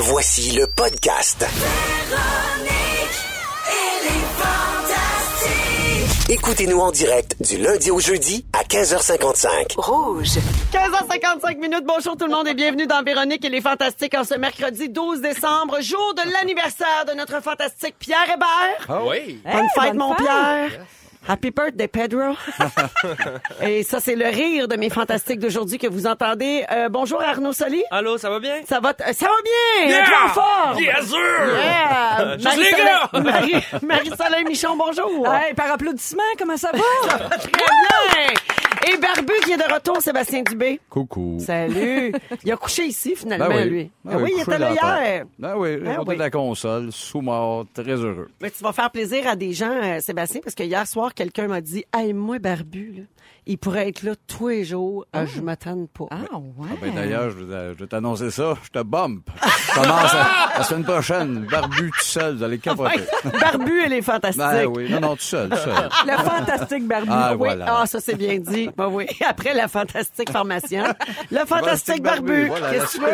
Voici le podcast. Écoutez-nous en direct du lundi au jeudi à 15h55. Rouge. 15h55 minutes. Bonjour tout le monde et bienvenue dans Véronique et les Fantastiques en ce mercredi 12 décembre, jour de l'anniversaire de notre fantastique Pierre Hébert. Oui. Bonne fête, bonne mon fête. Pierre. Happy birthday, Pedro. et ça, c'est le rire de mes fantastiques d'aujourd'hui que vous entendez. Euh, bonjour Arnaud Soli. Allô, ça va bien? Ça va, t- ça va bien. Yeah! En forme. Bien sûr! Yeah! Juste les gars! Marie- Marie-Soleil Michon, bonjour. Hey, par applaudissement, comment ça va? Très bien. Et Barbu qui est de retour, Sébastien Dubé. Coucou. Salut. Il a couché ici, finalement, Ben oui. lui. Ben Ah oui, il couché était là hier. Ben oui, Ben oui. de la console, sous-mort, très heureux. Mais tu vas faire plaisir à des gens, euh, Sébastien, parce que hier soir, quelqu'un m'a dit Hey, moi, Barbu, là, il pourrait être là tous les jours. Ah, je m'attends pas. Ah, ouais. Ah ben d'ailleurs, je vais je vais t'annoncer ça, je te bump. Je commence à- la semaine prochaine, barbu tout seul, vous allez capoter. Barbu, elle est fantastique. Ben oui, non, non, tout seul, tout seul. Le fantastique barbu. Ah, Oui, voilà. ah, ça c'est bien dit. Ben oui. Après la fantastique pharmacienne, le fantastique barbu. Voilà, Qu'est-ce que tu veux?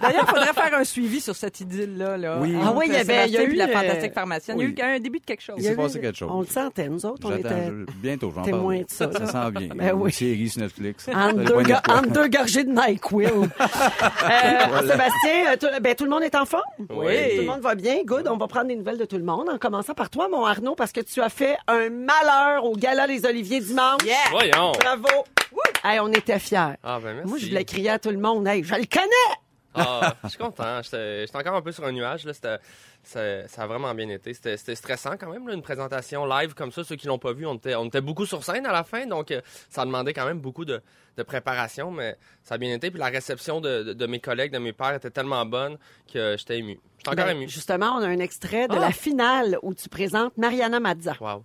D'ailleurs, il faudrait faire un suivi sur cette idylle-là. Là, Oui. Ah oui, il y avait- il y a eu, la euh, fantastique pharmacienne. oui. Il y a eu un début de quelque chose. Il s'est passé quelque chose. On le sentait, nous autres, on était bientôt, j'en témoins parle. de ça. Ça bien. Ben oui. Une série sur Netflix. entre deux, ga- entre gorgées de NyQuil. Euh, Sébastien, euh, tout, ben, tout le monde est en forme? Oui. Tout le monde va bien? Good. On va prendre des nouvelles de tout le monde, en commençant par toi, mon Arnaud, parce que tu as fait un malheur au Gala des Oliviers dimanche. Voyons. Bravo. Hey, on était fiers. Ah, ben merci. Moi, je voulais crier à tout le monde. Hey, je le connais! Ah, je suis content. J'étais encore un peu sur un nuage. Là. C'était- Ça, ça a vraiment bien été. C'était stressant quand même, là, une présentation live comme ça. Ceux qui l'ont pas vu, on était, on était beaucoup sur scène à la fin, donc euh, ça demandait quand même beaucoup de, de préparation, mais ça a bien été. Puis la réception de, de- de mes collègues, de mes pères était tellement bonne que j'étais ému. J'étais encore Ben, ému. justement, on a un extrait de Ah. la finale où tu présentes Mariana Mazza. Wow.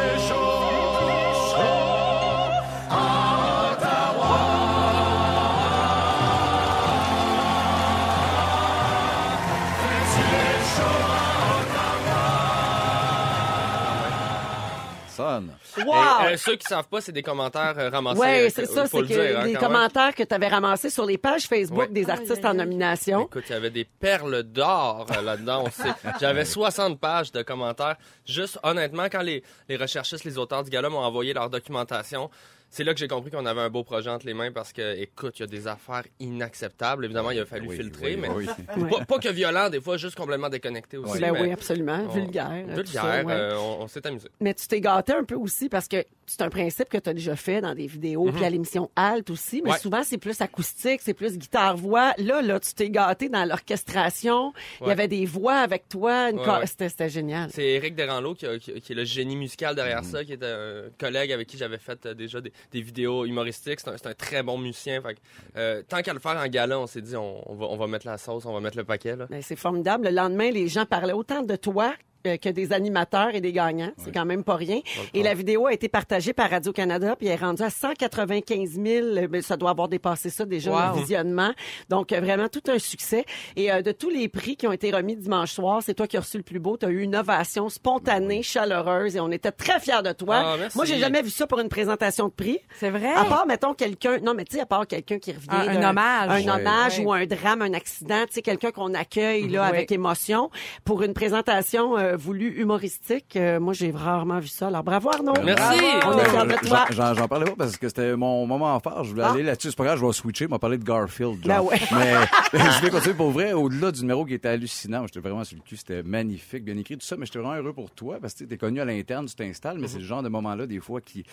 Wow! Et, euh, ceux qui savent pas, c'est des commentaires euh, ramassés. Oui, euh, c'est ça, faut c'est le que dire, hein, des même. commentaires que tu avais ramassés sur les pages Facebook Ouais. des artistes en nomination. Écoute, il y avait des perles d'or euh, là-dedans. J'avais 60 pages de commentaires. Juste, honnêtement, quand les, les recherchistes, les auteurs du gala m'ont envoyé leur documentation, c'est là que j'ai compris qu'on avait un beau projet entre les mains parce que, écoute, il y a des affaires inacceptables. Évidemment, il a fallu Oui, filtrer, oui, mais oui. pas, pas que violent, des fois, juste complètement déconnecté aussi. ben mais oui, absolument. on- Vulgaire. Vulgaire, ça, ouais. euh, on, on s'est amusé. Mais tu t'es gâté un peu aussi parce que c'est un principe que tu as déjà fait dans des vidéos, puis à l'émission Alt aussi, mais Mhm. Ouais. souvent c'est plus acoustique, c'est plus guitare-voix. Là, là, tu t'es gâté dans l'orchestration. Il y avait des voix avec toi. Une Ouais, co- ouais. C'était c'était génial. C'est Eric Deranlo qui, a- qui- qui est le génie musical Mhm. derrière ça, qui est un collègue avec qui j'avais fait euh, déjà des, des vidéos humoristiques. C'est un, c'est un très bon musicien. Fait euh, tant qu'à le faire en gala, on s'est dit on, on va, on va mettre la sauce, on va mettre le paquet. Là. Ben, c'est formidable. Le lendemain, les gens parlaient autant de toi que des animateurs et des gagnants. C'est quand même pas rien. Et la vidéo a été partagée par Radio-Canada, puis elle est rendue à 195 000. euh, ben, ça doit avoir dépassé ça déjà, Wow. le visionnement. Donc, euh, vraiment tout un succès. Et euh, de tous les prix qui ont été remis dimanche soir, c'est toi qui as reçu le plus beau. Tu as eu une ovation spontanée, chaleureuse, et on était très fiers de toi. Ah. Moi, j'ai jamais vu ça pour une présentation de prix. C'est vrai? À part, mettons, quelqu'un... Non, mais tu sais, à part quelqu'un qui revient... Un- hommage. Un hommage ou un drame, un accident. Tu sais, quelqu'un qu'on accueille, là, Oui. avec émotion. Pour une présentation euh, voulue humoristique, euh, moi, j'ai rarement vu ça. Alors, bravo, Arnaud. Merci. On est fiers de toi. j'en- parlais pas parce que c'était mon moment fort. Je voulais Ah. aller là-dessus. C'est pas grave, je vais switcher. m'a parlé de Garfield. Ben ouais. Mais je vais continuer pour vrai. Au-delà du numéro qui était hallucinant, j'étais vraiment sur le cul. C'était magnifique, bien écrit, tout ça. Mais j'étais vraiment heureux pour toi parce que tu es connu à l'interne, tu t'installes. Mais c'est le genre de moment-là, des fois, qui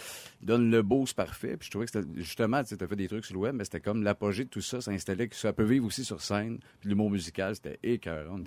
donne le boost parfait. Puis je trouvais que c'était justement, tu as fait des trucs sur le web, mais c'était comme l'apogée de tout ça. Ça installait que ça peut vivre aussi sur scène. Puis l'humour musical, c'était écœurant.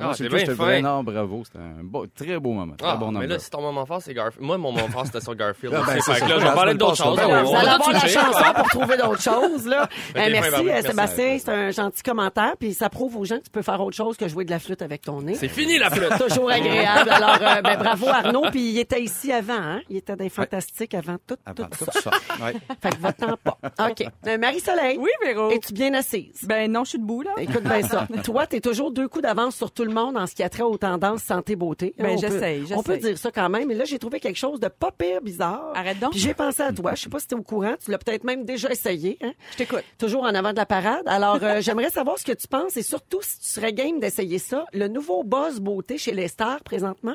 Ah, t'es bien vraiment bravo. C'était un beau- très beau moment. Très Ah, bon mais là, si ton moment fort, c'est Garfield. Moi, mon moment fort, c'était sur Garfield. Ah, ben, Fait que là, je vais parler d'autres choses. On va- avoir la chanson pour trouver d'autres choses, là. Euh, merci, euh, Sébastien. C'est un gentil commentaire. Puis ça prouve aux gens que tu peux faire autre chose que jouer de la flûte avec ton nez. C'est fini la flûte. Toujours agréable. Alors, euh, ben, bravo Arnaud. Puis il était ici avant, hein? Il était les Fantastiques avant tout, Avant tout tout ça. ça. Ouais. Fait que va-t'en pas. OK. Euh, Marie-Soleil. Oui, Véro. Es-tu bien assise? Ben non, je suis debout, là. Écoute bien ça. Toi, t'es toujours deux coups d'avance sur tout le monde en ce qui a trait aux tendances santé-beauté. Ben, On peut- j'essaye, On peut dire ça quand même. Mais là, j'ai trouvé quelque chose de pas pire bizarre. Arrête donc. Puis j'ai pensé à toi. Je sais pas si t'es au courant. Tu l'as peut-être même déjà essayé. Hein? Je t'écoute. Toujours en avant de la parade. Alors, euh, j'aimerais savoir ce que tu penses et surtout si tu serais game d'essayer ça. Le nouveau buzz beauté chez les stars présentement.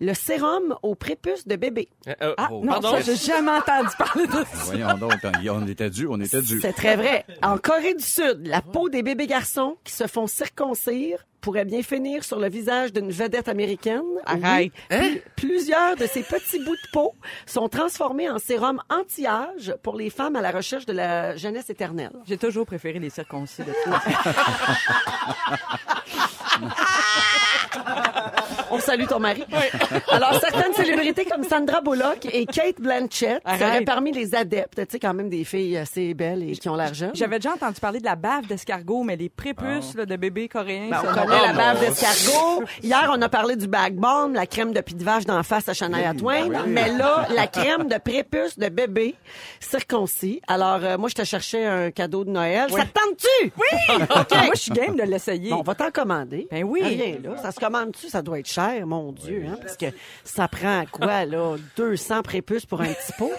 Le sérum au prépuce de bébé. Euh, euh, Ah, oh, non, pardon? ça, j'ai jamais entendu parler de ça. Voyons donc, on était dû, on était dû. C'est très vrai. En Corée du Sud, la peau des bébés garçons qui se font circoncire pourrait bien finir sur le visage d'une vedette américaine. Arrête. Oui. Pl- Plusieurs de ces petits bouts de peau sont transformés en sérum anti-âge pour les femmes à la recherche de la jeunesse éternelle. J'ai toujours préféré les circoncis de toi. On salue ton mari. Alors, certaines célébrités comme Sandra Bullock et Kate Blanchett Arrête. seraient parmi les adeptes. Tu sais, quand même des filles assez belles et qui ont l'argent. J'avais déjà entendu parler de la bave d'escargot, mais les prépuces là, de bébés coréens, Ben, on non. connaît la bave d'escargot. Hier, on a parlé du backbone, la crème de pied de vache d'en face à Shania Twain. Mais là, la crème de prépuce de bébé circoncis. Alors, euh, moi, je te cherchais un cadeau de Noël. Ça te tente-tu? Oui! OK. Moi, je suis game de l'essayer. Bon, on va t'en commander. Ben oui. Rien, là. Ça se commande-tu? Ça doit être cher, mon Dieu, hein? Parce que ça prend quoi, là? 200 prépuces pour un petit pot?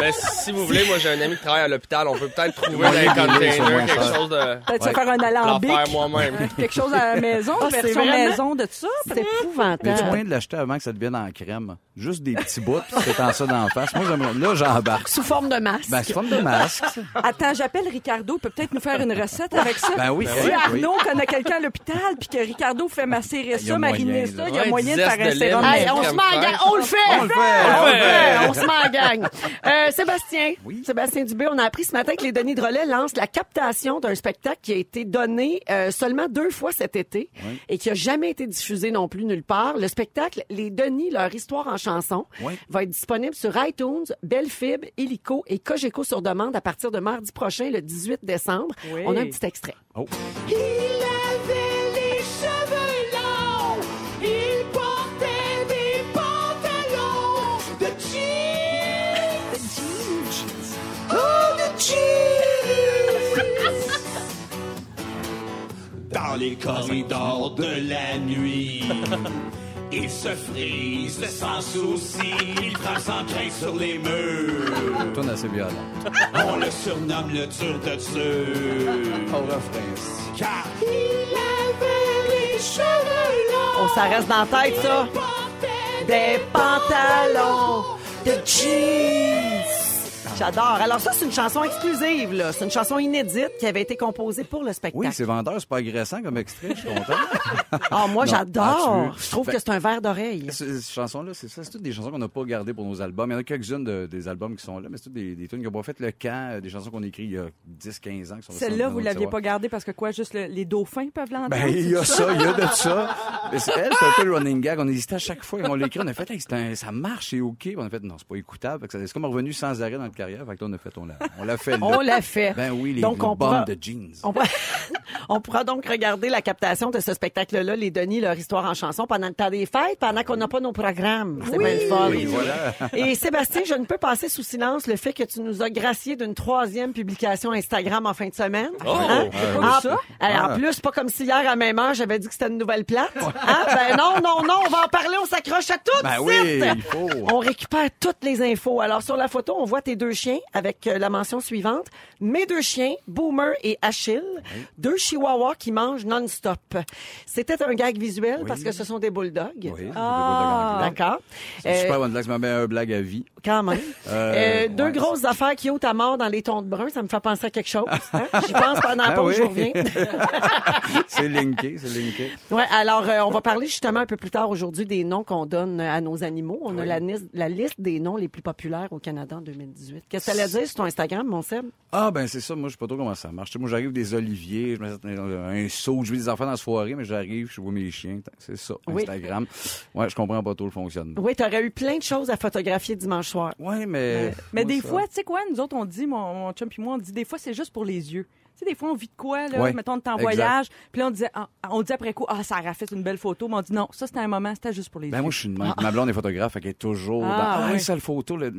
Mais si vous voulez, moi, j'ai un ami qui travaille à l'hôpital. On peut peut-être trouver dans les containers quelque cher. chose de... Peut-être Ouais. faire un alambic. Faire moi-même. Quelque chose à la maison, Ah, version vraiment- maison de ça. C'est Mais tu épouvantable. moyen de l'acheter avant que ça devienne en crème. Juste des petits bouts, puis c'est en ça d'en face. Moi, j'aimerais, là, j'embarque. Sous forme de masque. Ben, c'est forme de masque. Attends, j'appelle Ricardo. Il peut peut-être nous faire une recette avec ça. Ben oui. Si oui. Arnaud connaît quelqu'un à l'hôpital, puis que Ricardo fait y a ça, mariner ça, il y a Ouais, moyen de dix faire un zestes de sérum. lait. Hey, on se met en fraîche. gang. On le fait! On le fait, On on le le fait! fait. On se met en gang. Euh, Sébastien. Oui. Sébastien Dubé, on a appris ce matin que les Denis Drolet lancent la captation d'un spectacle qui a été donné euh, seulement deux fois cet été Oui. et qui a jamais été diffusé non plus nulle part. Le spectacle Les Denis, leur histoire en chanson, Oui. va être disponible sur iTunes, Bellefib, Illico et Cogeco sur demande à partir de mardi prochain, le 18 décembre. Oui. On a un petit extrait. Oh. Il dans les corridors de la nuit. Il se frise sans souci, il frappe sans crainte sur les murs. Tourne assez violent. On le surnomme le dur de dur. Au refrain. Car Il avait les cheveux longs. On ça reste dans la tête, ça. Des pantalons de jeans. J'adore. Alors ça, c'est une chanson exclusive, là. C'est une chanson inédite qui avait été composée pour le spectacle. Oui, c'est vendeur, c'est pas agressant comme extrait, je suis content. Ah, moi, j'adore. Ah? Je trouve Ben- que c'est un verre d'oreille. Ces chansons-là, c'est ça. C'est toutes des chansons qu'on n'a pas gardées pour nos albums. Il y en a quelques-unes de- des albums qui sont là, mais c'est toutes des, des tunes qui n'ont pas fait le camp, euh, des chansons qu'on a écrites il y a 10, 15 ans. Celle-là, vous l'aviez pas gardée parce que quoi, juste le- les dauphins peuvent l'entendre? Ben, il y a ça, il y a de ça. Mais c'est elle, c'est un peu le running gag. On hésitait à chaque fois. On l'a écrit, on a fait, Hey, un- ça marche, c'est OK. On a fait, non, c'est pas écoutable. C'est comme revenu sans arrêt dans notre carrière. Fait que là, on a fait, on l'a, on l'a fait. là. On l'a fait. Ben oui, les, Donc, les on pourra- de jeans. On pourra... on pourra donc regarder la captation de ce spectacle-là, les Denis, leur histoire en chanson, pendant le temps des fêtes, pendant qu'on n'a pas nos programmes. C'est bien le fun. Oui, voilà. Et Sébastien, je ne peux passer sous silence le fait que tu nous as gracié d'une troisième publication Instagram en fin de semaine. Oh! Hein? Pas En, ça? Alors, en Ah. plus, pas comme si hier à même heure, j'avais dit que c'était une nouvelle plate. Hein? Ben non, non, non, on va en parler, on s'accroche à tout. Ben oui, il faut. On récupère toutes les infos. Alors, sur la photo, on voit tes deux chiens avec euh, la mention suivante. Mes deux chiens, Boomer et Achille. Deux chihuahuas qui mangent non-stop. C'était un gag visuel parce que ce sont des bulldogs. Oui, Ah. D'accord. Euh, super bonne blague, c'est ma meilleure blague à vie. quand même. Euh, Euh, deux ouais. grosses affaires qui ôtent à mort dans les tons de brun, ça me fait penser à quelque chose. hein? J'y pense pendant la pause, je reviens. c'est linké, c'est linké. Ouais, alors on va parler justement un peu plus tard aujourd'hui des noms qu'on donne à nos animaux. On a la liste des noms les plus populaires au Canada en 2018. Qu'est-ce que ça allait dire sur ton Instagram, mon Seb? Ah, ben c'est ça. Moi, je sais pas trop comment ça marche. Moi, j'arrive des oliviers. Je me mettre un, saut, je vis des enfants dans la soirée, mais j'arrive, je vois mes chiens. C'est ça, Oui. Instagram. Ouais, je comprends pas trop le fonctionnement. Oui, t'aurais eu plein de choses à photographier dimanche soir. Ouais, mais. Mais moi, des ça- fois, tu sais quoi, nous autres, on dit, mon, mon chum puis moi, on dit, des fois, c'est juste pour les yeux. Tu sais, des fois, on vit de quoi, là, Ouais, mettons, on est en exact. voyage, puis là, on disait, ah, on dit après coup, ah, ça aurait fait une belle photo, mais on dit, non, ça, c'était un moment, c'était juste pour les Ben yeux. moi, je suis une Ma blonde est photographe, fait qu'elle est toujours Ah, dans. Ah, oui. le photo, là.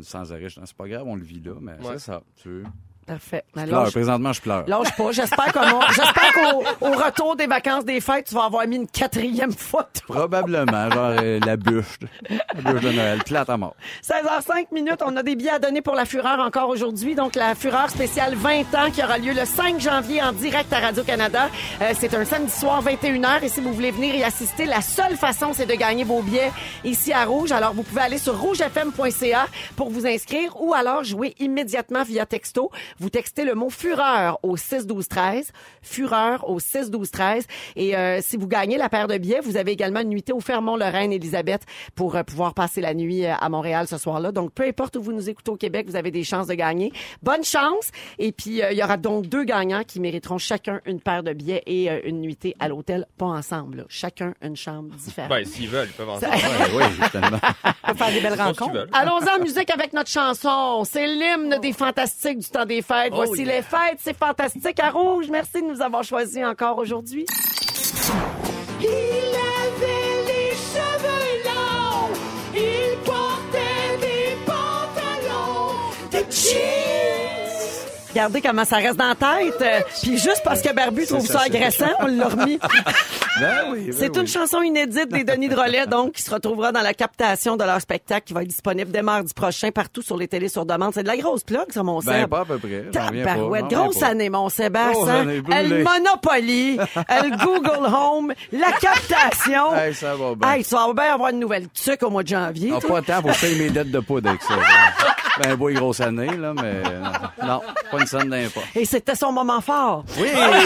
Sans arrêt, je dis, c'est pas grave, on le vit là, mais Ouais. c'est ça. Tu Parfait. Je pleure, lâche, présentement, je pleure. lâche pas. J'espère qu'au au retour des vacances des fêtes, tu vas avoir mis une quatrième photo. Probablement, genre euh, la bûche. La bûche de Noël, plate à mort. 16h05 minutes, on a des billets à donner pour la Fureur encore aujourd'hui. Donc, la Fureur spéciale 20 ans qui aura lieu le 5 janvier en direct à Radio-Canada. Euh, c'est un samedi soir, 21h. Et si vous voulez venir y assister, la seule façon, c'est de gagner vos billets ici à Rouge. Alors, vous pouvez aller sur rougefm.ca pour vous inscrire ou alors jouer immédiatement via texto. Vous textez le mot Fureur au 6 12 13. Fureur au 6 12 13. Et euh, si vous gagnez la paire de billets, vous avez également une nuitée au Fermont-Lorraine, Elisabeth, pour euh, pouvoir passer la nuit euh, à Montréal ce soir-là. Donc, peu importe où vous nous écoutez au Québec, vous avez des chances de gagner. Bonne chance! Et puis, euh, il y aura donc deux gagnants qui mériteront chacun une paire de billets et euh, une nuitée à l'hôtel, pas ensemble. là. Chacun une chambre différente. Ben, s'ils veulent, ils peuvent en Ça- Ouais, oui, peut faire des belles rencontres. veulent. Allons-y en musique avec notre chanson. C'est l'hymne des fantastiques du temps des fêtes. Oh, Voici yeah. les fêtes. C'est fantastique à rouge. Merci de nous avoir choisis encore aujourd'hui. Il Regardez comment ça reste dans la tête. Euh, Puis juste parce que Barbu trouve ça, agressant, on l'a remis. Ben oui, ben C'est oui. une chanson inédite des Denis Drolet, donc, qui se retrouvera dans la captation de leur spectacle qui va être disponible dès mardi prochain partout sur les télés sur demande. C'est de la grosse plug, ça, mon Ben, pas à peu près. Tabarouette, grosse pas. année, mon Sébastien. année, brûlée. Elle Monopoly, elle Google Home, la captation. Hey, ça va bien. Hey, tu vas bien avoir une nouvelle tuque au mois de janvier. Toi? pas tant pour payer mes dettes de poudre avec ça. ben, beau et grosse année, là, mais euh, non, pas une scène d'impôt. Et c'était son moment fort. Oui, voilà.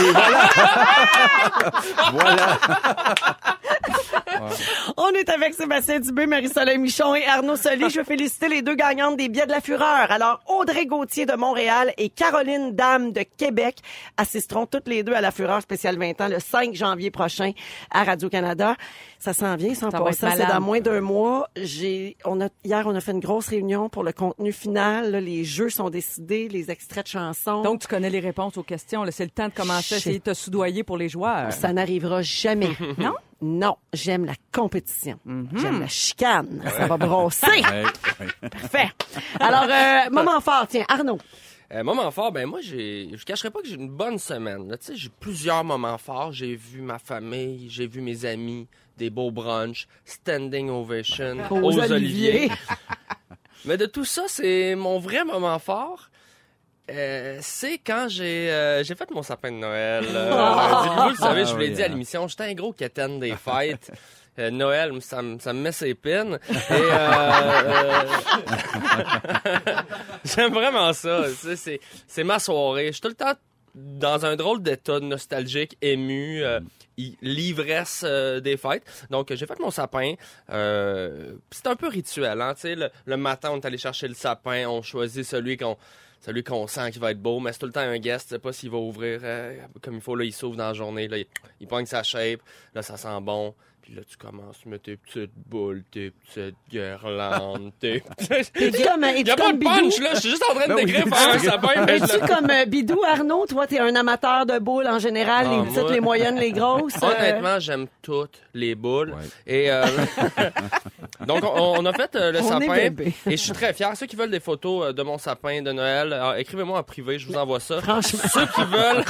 voilà. On est avec Sébastien Dubé, Marie-Soleil Michon et Arnaud Soli. Je veux féliciter les deux gagnantes des billets de la Fureur. Alors, Audrey Gauthier de Montréal et Caroline Dame de Québec assisteront toutes les deux à la Fureur spéciale 20 ans le 5 janvier prochain à Radio-Canada. Ça s'en vient, sans Ça être passant. C'est dans moins d'un mois. J'ai, on a, hier, on a fait une grosse réunion pour le contenu final. Là, les jeux sont décidés, les extraits de chansons. Donc, tu connais les réponses aux questions. C'est le temps de commencer à essayer de te soudoyer pour les joueurs. Ça n'arrivera jamais. Non? Non, j'aime la compétition. J'aime la chicane. Ça va brosser. Parfait. Alors, euh, moment fort, tiens, Arnaud. Euh, moment fort, ben moi, j'ai, je cacherai pas que j'ai une bonne semaine. Tu sais, j'ai plusieurs moments forts. J'ai vu ma famille, j'ai vu mes amis, des beaux brunchs, standing ovation, Aux aux, oliviers. oliviers. Mais de tout ça, c'est mon vrai moment fort. Euh, c'est quand j'ai euh, j'ai fait mon sapin de Noël. Euh, lundi. Vous le savez, je vous l'ai Ah dit à hein. l'émission, j'étais un gros quétaine des fêtes. Euh, Noël, ça, me- ça me met ses pines. Euh, euh, j'aime vraiment ça. C'est ma soirée. Je suis tout le temps dans un drôle d'état nostalgique, ému, l'ivresse des fêtes. Donc, j'ai fait mon sapin. C'est un peu rituel. Hein, le, le matin, on est allé chercher le sapin, on choisit celui qu'on celui qu'on sent qui va être beau, mais c'est tout le temps un guest, tu sais pas s'il va ouvrir comme il faut, là, il s'ouvre dans la journée, là, il, il pogne sa shape, là, ça sent bon, puis là, tu commences, tu mets tes petites boules, tes petites guirlandes, tes... Es-tu comme, Il y es-tu a pas comme de punch, Bidou? là, je suis juste en train de Ben décrire un sapin, Es-tu comme euh, Bidou, Arnaud? Toi, t'es un amateur de boules en général, Ah, les moi- petites, les moyennes, les grosses. euh, Honnêtement, j'aime toutes les boules. Et euh, donc, on, on a fait euh, le On est sapin. bébé. Et je suis très fier. Ceux qui veulent des photos euh, de mon sapin de Noël, alors, écrivez-moi en privé, je vous envoie ça. Franchement. Ceux qui veulent,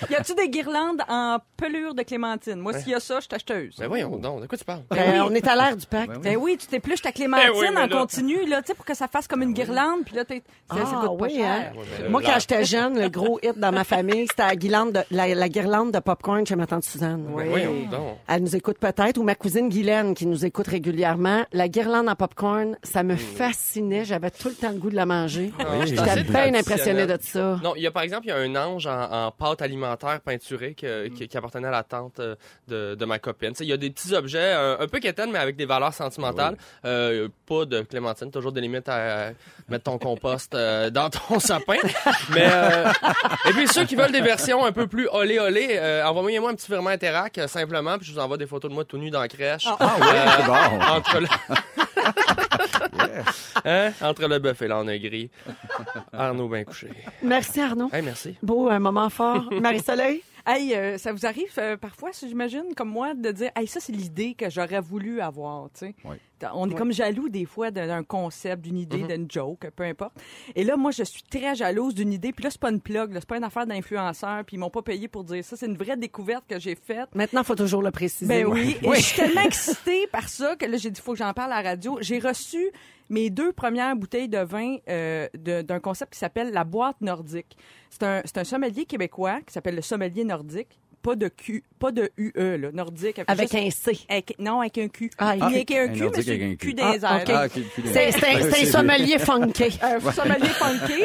Y a-tu des guirlandes en pelure de clémentine? Moi, s'il y a ça, je suis acheteuse. ben voyons donc, de quoi tu parles? Ben, On est à l'ère du pacte. Ben oui, tu t'épluches ta clémentine Ben oui, mais en là- continu, là, tu sais, pour que ça fasse comme une guirlande, puis là, t'es, ça Ah pas oui, cher. hein? Ouais, mais Moi, quand j'étais jeune, le gros hit dans ma famille, c'était la, guirlande de- la, la guirlande de popcorn chez ma tante Suzanne. Ben voyons donc. Elle nous écoute peut-être, ou ma cousine Guylaine qui nous écoute régulièrement. Régulièrement. La guirlande en popcorn, ça me fascinait. J'avais tout le temps le goût de la manger. Ah, c'est J'étais bien impressionnée de ça. Non, il y a par exemple, il y a un ange en, en pâte alimentaire peinturée que- qui, qui appartenait à la tante euh, de, de ma copine. Il y a des petits objets un, un peu quétaines, mais avec des valeurs sentimentales. Euh, pas de clémentine, toujours des limites à mettre ton compost euh, dans ton sapin. Mais euh, et puis ceux qui veulent des versions un peu plus olé olé, euh, envoyez-moi un petit virement Interac simplement, puis je vous envoie des photos de moi tout nu dans la crèche. Ah oui, Euh, bon. Entre le... Hein? Entre le bœuf et l'âne gris. Arnaud bien couché. Merci, Arnaud. Hey, merci. Beau, un moment fort. Marie-Soleil? Hey, euh, ça vous arrive euh, parfois, si j'imagine, comme moi, de dire, hey, ça, c'est l'idée que j'aurais voulu avoir, tu sais. Oui. On est comme jaloux des fois d'un concept, d'une idée, Mm-hmm. d'une joke, peu importe. Et là, moi, je suis très jalouse d'une idée. Puis là, c'est pas une plug, c'est pas une affaire d'influenceur. Puis ils m'ont pas payé pour dire ça. C'est une vraie découverte que j'ai faite. Maintenant, il faut toujours le préciser. Ben oui, et je suis tellement excitée par ça que là, j'ai dit, faut que j'en parle à la radio. J'ai reçu mes deux premières bouteilles de vin euh, d'un concept qui s'appelle la boîte nordique. C'est un, un sommelier québécois qui s'appelle le sommelier nordique. Pas de Q, pas de UE, là, nordique. Avec juste- un C. avec- non, avec un Q. Ah, Il ok. y a qu'un Un Q, mais c'est avec un Q. Des Ah, airs. Ah, C'est un, sommelier funky. un sommelier funky.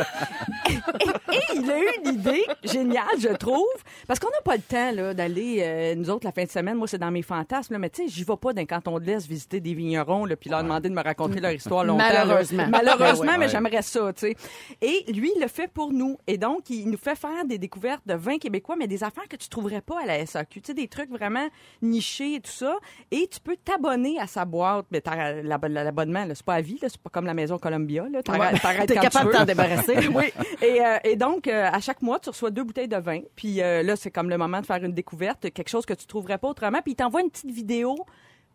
et, et il a eu une idée géniale, je trouve, parce qu'on n'a pas le temps là, d'aller, euh, nous autres, la fin de semaine, moi, c'est dans mes fantasmes, là, mais tu sais, j'y vais pas d'un canton de l'Est visiter des vignerons, là, puis leur demander de me raconter leur histoire longtemps. Malheureusement. Malheureusement, mais j'aimerais ça, tu sais. Et lui, il le fait pour nous. Et donc, il nous fait faire des découvertes de vins québécois, mais des affaires que tu trouverais pas à la SAQ. Tu sais, des trucs vraiment nichés et tout ça. Et tu peux t'abonner à sa boîte. Mais l'abonnement, là, c'est pas à vie, c'est pas comme la maison Columbia. T'arrêtes- Ouais. T'es capable tu de t'en débarrasser. oui. Et, euh, et donc, euh, à chaque mois, tu reçois deux bouteilles de vin. Puis euh, là, c'est comme le moment de faire une découverte, quelque chose que tu trouverais pas autrement. Puis il t'envoie une petite vidéo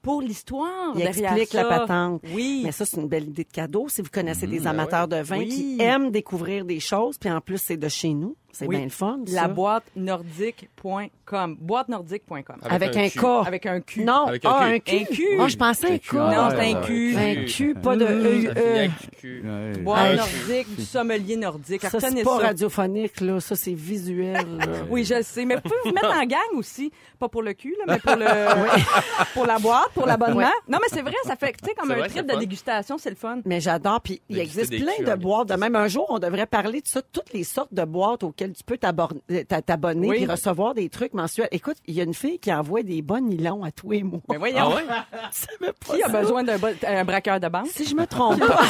pour l'histoire Il explique ça. la patente. Oui. Mais ça, c'est une belle idée de cadeau. Si vous connaissez des ben amateurs de vin Oui. qui aiment découvrir des choses, puis en plus, c'est de chez nous. C'est Oui. bien le fun. La ça. boîte nordique.com. Boîte nordique.com. Avec, un un K. K. Avec un Q. Non, Avec un ah, Q. un Q. Un Q. Ah, je pensais un. Q. Non, Ah, c'est un Q. Un Q, pas de E. E. avec. Boîte nordique, du sommelier nordique. Ça, c'est pas radiophonique, là. Ça, c'est visuel. Oui, je le sais. Mais vous pouvez vous mettre en gang aussi. Pas pour le cul, là, mais pour le, pour la boîte, pour l'abonnement. Ouais. Non, mais c'est vrai, ça fait, tu sais, comme un vrai, trip de fun. dégustation, c'est le fun. Mais j'adore. Puis il existe plein de boîtes. De même, un jour, on devrait parler de ça, toutes les sortes de boîtes auxquelles tu peux euh, t'a- t'abonner Oui. puis recevoir des trucs mensuels. Écoute, il y a une fille qui envoie des bons nylons à tous les mois. Mais voyons. Ah ouais? Savais pas Qui a ça? besoin d'un bo- braqueur de banque? Si je me trompe pas.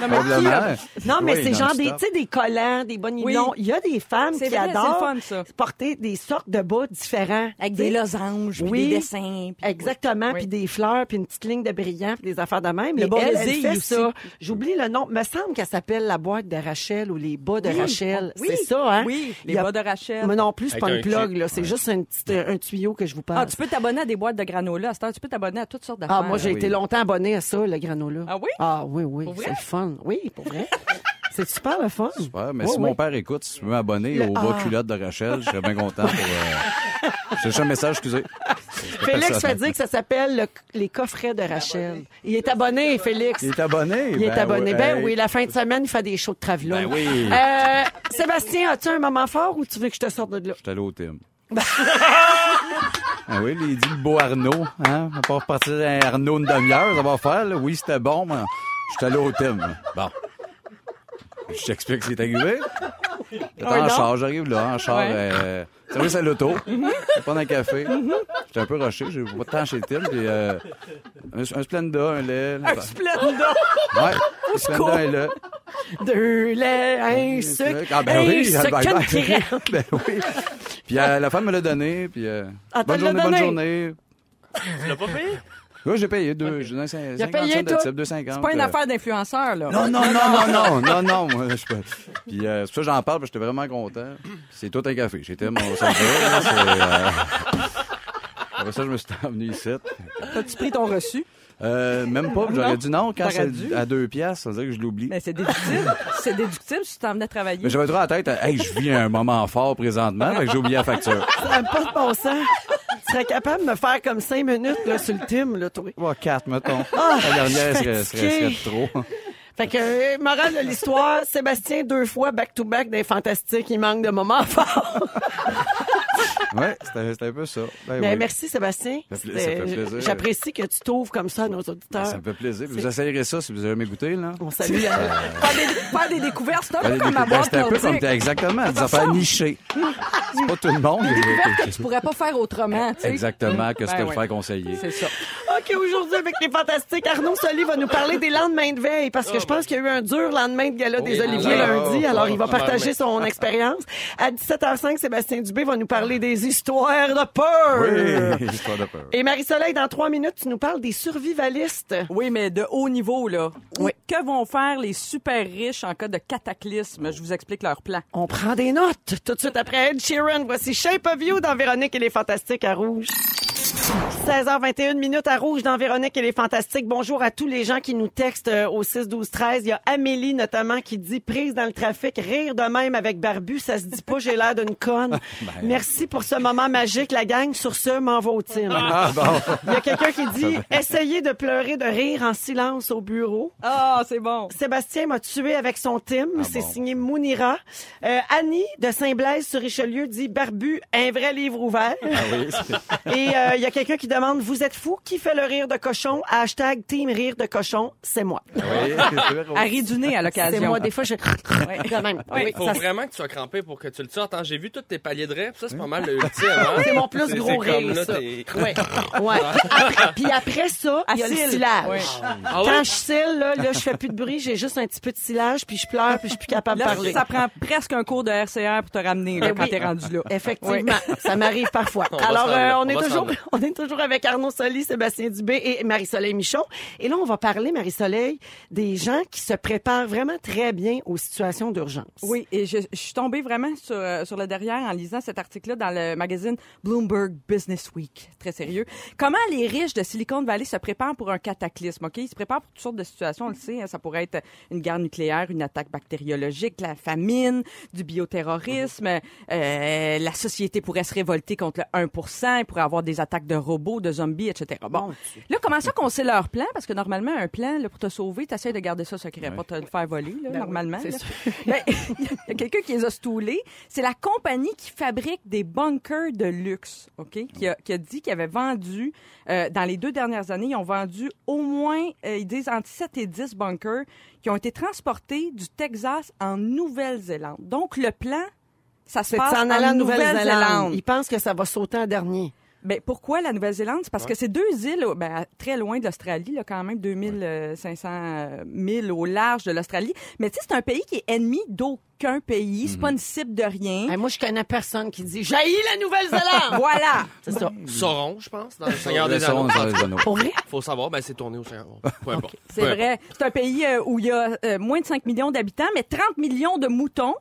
Non, mais qui Probablement. a- Non, mais Oui, c'est genre des, non-stop. tu sais, des collants, des bons nylons. Il y a des femmes C'est qui vrai, adorent fun, ça. porter des sortes de bas différents. Avec des losanges, Oui. des dessins. puis- Exactement, Oui. puis des fleurs, puis une petite ligne de brillant, puis des affaires de même. Le Et bas elle, elle fait ça. J'oublie le nom. Me semble qu'elle s'appelle la boîte de Rachel ou les bas de Rachel. Oui. C'est ça, hein? Oui, les Il y a- bas de Rachel. Moi non plus, c'est pas un une plug, là. C'est juste un petit un tuyau que je vous Ah, passe. tu peux t'abonner à des boîtes de granola. À cette heure, tu peux t'abonner à toutes sortes d'affaires. Ah, moi, j'ai oui. été longtemps abonné à ça, le granola. Ah oui? Ah oui, oui. C'est fun. Oui, pour vrai. c'est super le fun. Super, mais si oui. mon père écoute, si tu peux m'abonner Le- au bas Ah. culotte de Rachel, je serais bien content pour. Euh... Je cherche un message, excusez. Félix fait dire que ça s'appelle le- les coffrets de Rachel. Il est abonné, Félix. Il est abonné. Il est Ben abonné. Ben Hey. oui, la fin de semaine, il fait des shows de travelot. Ben oui. Euh, Sébastien, as-tu un moment fort ou tu veux que je te sorte de là? Je suis allé au Tim. ah oui, il dit le beau Arnaud. Hein? On va pas repartir un Arnaud une demi-heure, ça va faire. Là. Oui, c'était bon, mais je suis allé au Tim. Bon. Je t'explique ce qui est arrivé. J'étais en non. char, j'arrive là, en char. Ouais. Euh, service à l'auto. Je prendre un café. J'étais un peu rushé, j'ai pas de temps chez Tim. Puis, euh, un, un Splenda, un lait. Un Splenda? Ouais, un Splenda, un lait. Deux laits, un sucre, Ah ben un oui, sucre, ben, une ben, ben oui. Puis euh, la femme me l'a donné, puis euh, Ah, bonne journée, bonne donné? journée. Tu l'as pas payé? Oui, j'ai payé deux, j'ai cinq- Il a 50 payé tout. type, 2,50. C'est pas une euh, affaire d'influenceur, là. Non, non, non, non, non, non, non, moi, je peux. Puis euh, c'est pour ça que j'en parle, parce que j'étais vraiment content. C'est tout un café. J'étais mon centre. euh... Après ça, je me suis emmené ici. T'as-tu pris ton reçu? Euh, même pas, j'aurais dit non, quand c'est dû. à deux piastres, ça veut dire que je l'oublie. Mais c'est déductible. c'est déductible si tu t'en venais travailler. Mais j'avais trop à la tête, hey, je vis un moment fort présentement, que j'ai oublié la facture. Ça n'a pas de bon sens. Serais capable de me faire comme cinq minutes là, sur le team, là, toi. Ouais, quatre, mettons. Ah, la dernière serait, serait, serait trop. Fait que, euh, morale de l'histoire, Sébastien, deux fois back-to-back des fantastiques, il manque de moments forts. Ouais, c'était un peu ça. Ben Mais oui. merci, Sébastien. Ça fait plaisir. J'apprécie que tu t'ouvres comme ça à nos auditeurs. Ça me fait plaisir. Vous essayerez ça si vous avez jamais goûté, là. On salue la- Faire des, faire des découvertes, c'est un peu comme ma boîte C'est un peu comme exactement, des affaires nichées. C'est pas tout le monde. que tu pourrais pas faire autrement, tu sais. Exactement, que ce Ben que faire conseiller. C'est ça. OK, aujourd'hui, avec les fantastiques, Arnaud Soli va nous parler des lendemains de veille parce que je pense qu'il y a eu un dur lendemain de gala des Oh, Oliviers lundi. oh, Alors, oh, il va oh, partager oh, son expérience. À 17h05, Sébastien Dubé va nous parler des histoires de peur. Oui, histoire de peur. Et Marie-Soleil, dans trois minutes, tu nous parles des survivalistes. Oui, mais de haut niveau, là. Oui. Que vont faire les super riches en cas de cataclysme? Je vous explique leur plan. On prend des notes. Tout de suite après Ed Sheeran, voici Shape of You dans Véronique et les Fantastiques à Rouge. 16h21 minutes à Rouge dans Véronique et les Fantastiques. Bonjour à tous les gens qui nous textent euh, au 6 12 13. Il y a Amélie notamment qui dit prise dans le trafic, rire de même avec Barbu, ça se dit pas, j'ai l'air d'une conne. Merci pour ce moment magique, la gang. Sur ce, m'en va au team. Ah, bon. Il y a quelqu'un qui dit essayez de pleurer de rire en silence au bureau. Ah, c'est bon. Sébastien m'a tué avec son team. C'est bon. signé Mounira. Euh, Annie de Saint-Blaise sur Richelieu dit Barbu, un vrai livre ouvert. Ah oui, c'est- Et euh, il y a quelqu'un qui demande Vous êtes fou? Qui fait le rire de cochon? Hashtag Team Rire de cochon, c'est moi. oui, c'est vrai. À rit du nez à C'est l'occasion. moi. Des fois, je. Quand même. Il Oui, faut ça- vraiment que tu sois crampé pour que tu le sortes. hein. J'ai vu tous tes paliers de rêve, ça c'est pas mal le ultime. hein. C'est mon plus C'est- gros c'est comme rire, là, ça. Ouais. Ouais. Après- Puis après ça, il y a le silage. Oui. Ah ouais? Quand je cille, là, là, je fais plus de bruit, j'ai juste un petit peu de silage, puis je pleure, puis je suis plus capable de parler. ça prend presque un cours de RCR pour te ramener là, Eh quand oui. t'es rendu là. Effectivement, ça m'arrive parfois. Alors, euh, on, On est toujours, toujours avec Arnaud Soli, Sébastien Dubé et Marie-Soleil Michon. Et là, on va parler, Marie-Soleil, des gens qui se préparent vraiment très bien aux situations d'urgence. Oui, et je, je suis tombée vraiment sur, euh, sur le derrière en lisant cet article-là dans le magazine Bloomberg Business Week. Très sérieux. Comment les riches de Silicon Valley se préparent pour un cataclysme, OK? Ils se préparent pour toutes sortes de situations, on le sait. hein. ça pourrait être une guerre nucléaire, une attaque bactériologique, la famine, du bioterrorisme. euh, la société pourrait se révolter contre le 1 il pourrait avoir des attaques de robots, de zombies, etc. Bon, là, comment ça qu'on sait leur plan? Parce que normalement, un plan, là, pour te sauver, tu essaies de garder ça secret, pas te le faire voler, là, normalement. Ben, il y a quelqu'un qui les a stoulés. C'est la compagnie qui fabrique des bunkers de luxe, OK? Qui a, qui a dit qu'ils avaient vendu, euh, dans les deux dernières années, ils ont vendu au moins, euh, ils disent, entre 7 et 10 bunkers qui ont été transportés du Texas en Nouvelle-Zélande. Donc, le plan, ça se passe en en Nouvelle-Zélande. Nouvelle-Zélande. Ils pensent que ça va sauter en dernier. Ben, pourquoi la Nouvelle-Zélande? C'est parce que c'est deux îles ben, très loin de l'Australie, là, quand même 2500 milles au large de l'Australie. Mais tu sais, c'est un pays qui est ennemi d'aucun pays. C'est pas une cible de rien. Moi, je connais personne qui dit Jaillit la Nouvelle-Zélande! Voilà! C'est ça. Sauron, je pense, dans le Seigneur des Anneaux. dans les anneaux. Pour vrai? Faut savoir, ben c'est tourné au Seigneur. Peu importe. C'est vrai. C'est un pays euh, où il y a euh, moins de 5 millions d'habitants, mais 30 millions de moutons.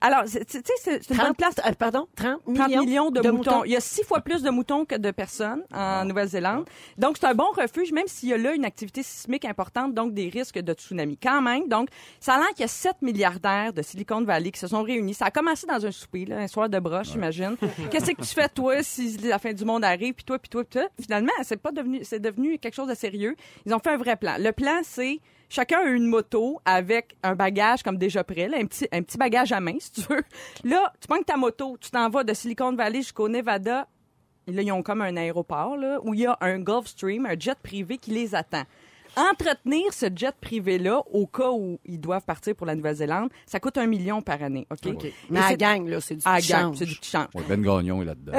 Ah. Alors, tu sais, c'est une bonne 30, place. euh, pardon, 30 30 millions, millions, de, moutons. Il y a six fois plus de moutons que de personnes en Nouvelle-Zélande. Donc, c'est un bon refuge, même s'il y a là une activité sismique importante, donc des risques de tsunami. Quand même, donc, ça a l'air qu'il y a sept milliardaires de Silicon Valley qui se sont réunis. Ça a commencé dans un souper, là, un soir de broche, j'imagine. Qu'est-ce que tu fais, toi, si la fin du monde arrive, puis toi, puis toi, puis toi? Finalement, c'est pas devenu, c'est devenu quelque chose de sérieux. Ils ont fait un vrai plan. Le plan, c'est Chacun a une moto avec un bagage comme déjà prêt, un, petit, bagage à main, si tu veux. Là, tu prends ta moto, tu t'en vas de Silicon Valley jusqu'au Nevada. Là, ils ont comme un aéroport là, où il y a un Gulfstream, un jet privé qui les attend. Entretenir ce jet privé-là, au cas où ils doivent partir pour la Nouvelle-Zélande, ça coûte un million par année. OK? OK. Et Mais à gang, là, c'est du à qui gang, change. c'est du qui change. Ouais, ben Gagnon est là-dedans.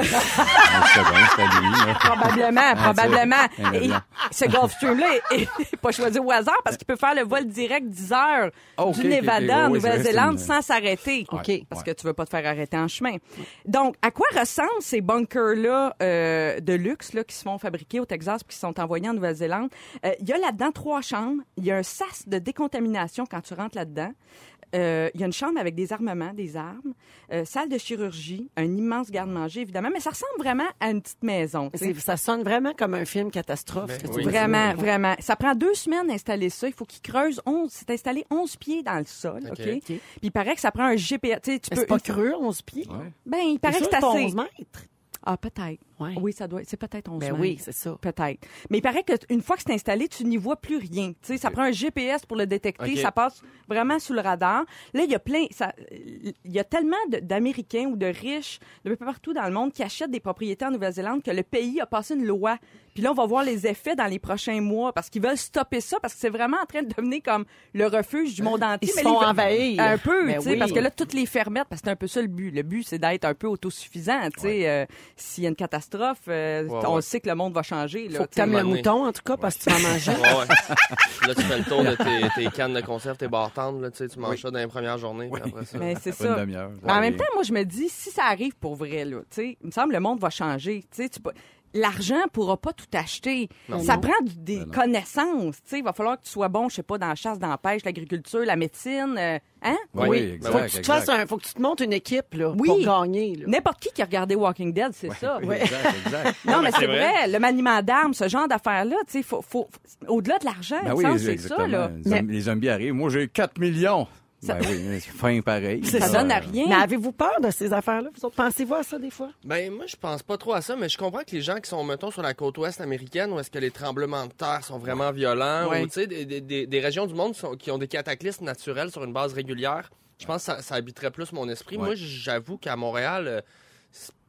Probablement, Ah, probablement. un Et ce Gulfstream-là est, est pas choisi au hasard parce qu'il peut faire le vol direct 10 heures Ah, ok, du Nevada ok. en Nouvelle-Zélande sans s'arrêter. OK. Parce que tu veux pas te faire arrêter en chemin. Donc, à quoi ressemblent ces bunkers-là euh, de luxe là, qui se font fabriquer au Texas puis qui sont envoyés en Nouvelle-Zélande? Euh, Il y a là-dedans trois chambres. Il y a un sas de décontamination quand tu rentres là-dedans. Euh, Il y a une chambre avec des armements, des armes, euh, salle de chirurgie, un immense garde-manger, évidemment, mais ça ressemble vraiment à une petite maison. Ça sonne vraiment comme un film catastrophe. Ben oui. Vraiment, vraiment. Ça prend deux semaines d'installer ça. Il faut qu'ils creusent 11, c'est installé 11 pieds dans le sol, OK? Puis il paraît que ça prend un GPS. Tu peux... C'est pas creux, 11 pieds? Ben, il paraît que c'est assez. 11 mètres. Ah, peut-être. Ouais. Oui, ça doit. C'est peut-être 11 Ben semaines. oui, c'est ça. Peut-être. Mais il paraît qu'une fois que c'est installé, tu n'y vois plus rien. Tu sais, ça prend un GPS pour le détecter. Ça passe vraiment sous le radar. Là, il y a plein, ça, il y a tellement d'Américains ou de riches de peu partout dans le monde qui achètent des propriétés en Nouvelle-Zélande que le pays a passé une loi. Puis là, on va voir les effets dans les prochains mois parce qu'ils veulent stopper ça parce que c'est vraiment en train de devenir comme le refuge du monde entier. Ils se Mais font les- envahir. Un peu, Ben tu sais, oui. parce que là, toutes les fermettes, parce que c'est un peu ça le but. Le but, c'est d'être un peu autosuffisant, tu sais. euh, S'il y a une catastrophe, euh, Ouais, on ouais. sait que le monde va changer. Là, Faut que le mouton, en tout cas, parce que tu vas manger. Ouais, ouais. Là, tu fais le tour de tes, tes cannes de conserve, tes bartendes, là, tu sais, tu manges ça dans les premières journées, puis après ça. Mais c'est ça. en même temps, moi, je me dis, si ça arrive pour vrai, là, tu sais, il me semble que le monde va changer. Tu sais, tu peux- L'argent pourra pas tout acheter. ça prend du- des Ben connaissances. Tu sais, il va falloir que tu sois bon, je sais pas, dans la chasse, dans la pêche, l'agriculture, la médecine. euh, hein? Oui, Oui. exact, faut que tu te exact. fasses un, faut que tu te montes une équipe, là, Oui. pour gagner. N'importe qui qui a regardé Walking Dead, c'est ça. Oui, exact, exact. Non, mais c'est vrai. le maniement d'armes, ce genre d'affaires-là, tu sais, faut, faut, au-delà de l'argent, Ben oui, c'est ça, là. Les, zombies, les zombies arrivent. Moi, j'ai 4 millions. Ben oui, c'est fin pareil. Ça donne à rien. Mais avez-vous peur de ces affaires-là? Vous autres, pensez-vous à ça des fois? Ben, moi, je pense pas trop à ça, mais je comprends que les gens qui sont, mettons, sur la côte ouest américaine, où est-ce que les tremblements de terre sont vraiment violents, Ouais. ou, tu sais, des, des- des- des régions du monde qui, sont- qui ont des cataclysmes naturels sur une base régulière, je pense que ça, ça habiterait plus mon esprit. Ouais. Moi, j'avoue qu'à Montréal, euh,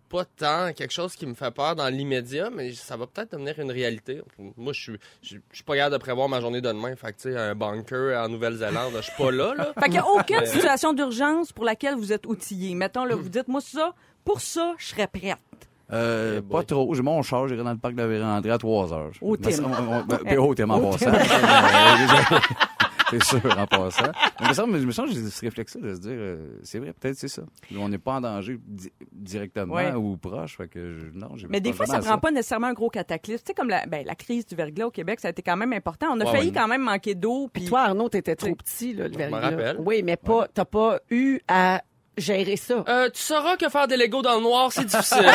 pas tant quelque chose qui me fait peur dans l'immédiat, mais ça va peut-être devenir une réalité. Moi, je suis, je je suis pas capable de prévoir ma journée de demain. Fait que, tu sais, un bunker en Nouvelle-Zélande, je suis pas là, là. Fait qu'il n'y a aucune situation d'urgence pour laquelle vous êtes outillé. Mettons, là, vous dites, moi, ça, pour ça, je serais prête. Euh, pas trop. J'ai mon char, j'irai dans le parc de la Vérandrée à 3 heures. Au ben, au Tim en passant. C'est sûr, en passant. Mais je me sens j'ai ce réflexe-là de se dire, euh, c'est vrai, peut-être c'est ça. On n'est pas en danger di- directement Ouais. ou proche. Fait que je- non, j'ai Mais des fois, ça vraiment prend pas nécessairement un gros cataclysme. Tu sais, comme la, ben, la crise du verglas au Québec, ça a été quand même important. On a Ouais, failli ouais. quand même manquer d'eau. Puis Toi, Arnaud, t'étais trop petit, là, le me verglas. rappelle. Oui, mais pas, t'as pas eu à gérer ça. Euh, tu sauras que faire des Legos dans le noir, c'est difficile.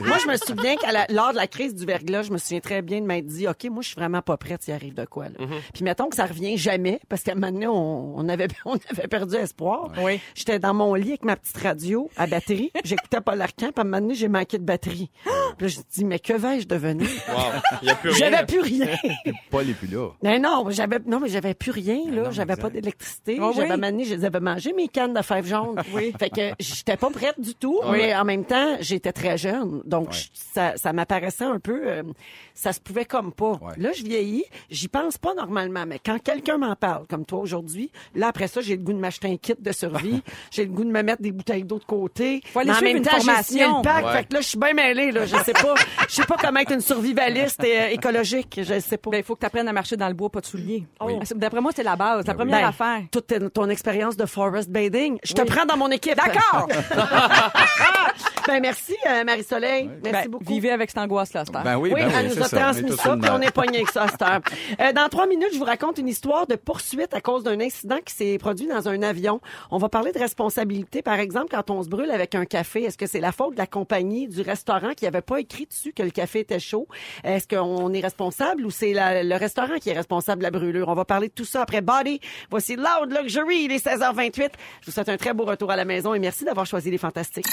Moi, je me souviens qu'à la- lors de la crise du verglas, je me souviens très bien de m'être dit, OK, moi, je suis vraiment pas prête s'il arrive de quoi. Là. Puis mettons que ça revient jamais, parce qu'à un moment donné, on, on avait, on avait perdu espoir. Oui. J'étais dans mon lit avec ma petite radio à batterie. J'écoutais Paul Arcand, puis à un moment donné, j'ai manqué de batterie. Puis là, je me dis, mais que vais-je devenir? wow. Il y a plus rien. J'avais plus rien. Pas les plus là. Mais non, j'avais non mais j'avais plus rien là, non, j'avais exact. pas d'électricité, Ah oui? j'avais mané, je les avais mangé mes cannes de fèves jaunes. oui. Fait que j'étais pas prête du tout, mais en même temps, j'étais très jeune. Donc Ouais. je- ça ça m'apparaissait un peu euh, ça se pouvait comme pas. Ouais. Là, je vieillis, j'y pense pas normalement, mais quand quelqu'un m'en parle comme toi aujourd'hui, là après ça, j'ai le goût de m'acheter un kit de survie, j'ai le goût de me mettre des bouteilles d'eau de côté. Faut aller mais en même une temps, j'ai le pack, Ouais. fait que là, je suis bien mêlée là, je sais pas, je sais pas comment être une survivaliste et, euh, écologique, je sais pas. ben, il faut que tu apprennes à marcher dans le bois, pas de souliers. Oui. D'après moi, c'est la base, la Ben oui. première Ben, affaire. Toute ton- ton expérience de forest bathing. Je te Oui. prends dans mon équipe. D'accord! ben, merci, euh, Marie-Soleil. Merci Ben, beaucoup. Vivez avec cette angoisse-là, Star. Ben oui, Oui, ben oui, elle nous a ça. Transmis ça, puis on est pogné avec ça heure. Euh, dans trois minutes, je vous raconte une histoire de poursuite à cause d'un incident qui s'est produit dans un avion. On va parler de responsabilité. Par exemple, quand on se brûle avec un café, est-ce que c'est la faute de la compagnie, du restaurant qui avait pas écrit dessus que le café était chaud? Est-ce qu'on est responsable ou c'est la- le restaurant qui est responsable de la brûlure? On va parler de tout ça après Body. Voici Loud Luxury, il est 16h28. Je vous souhaite un très beau retour à la maison et merci d'avoir choisi les fantastiques.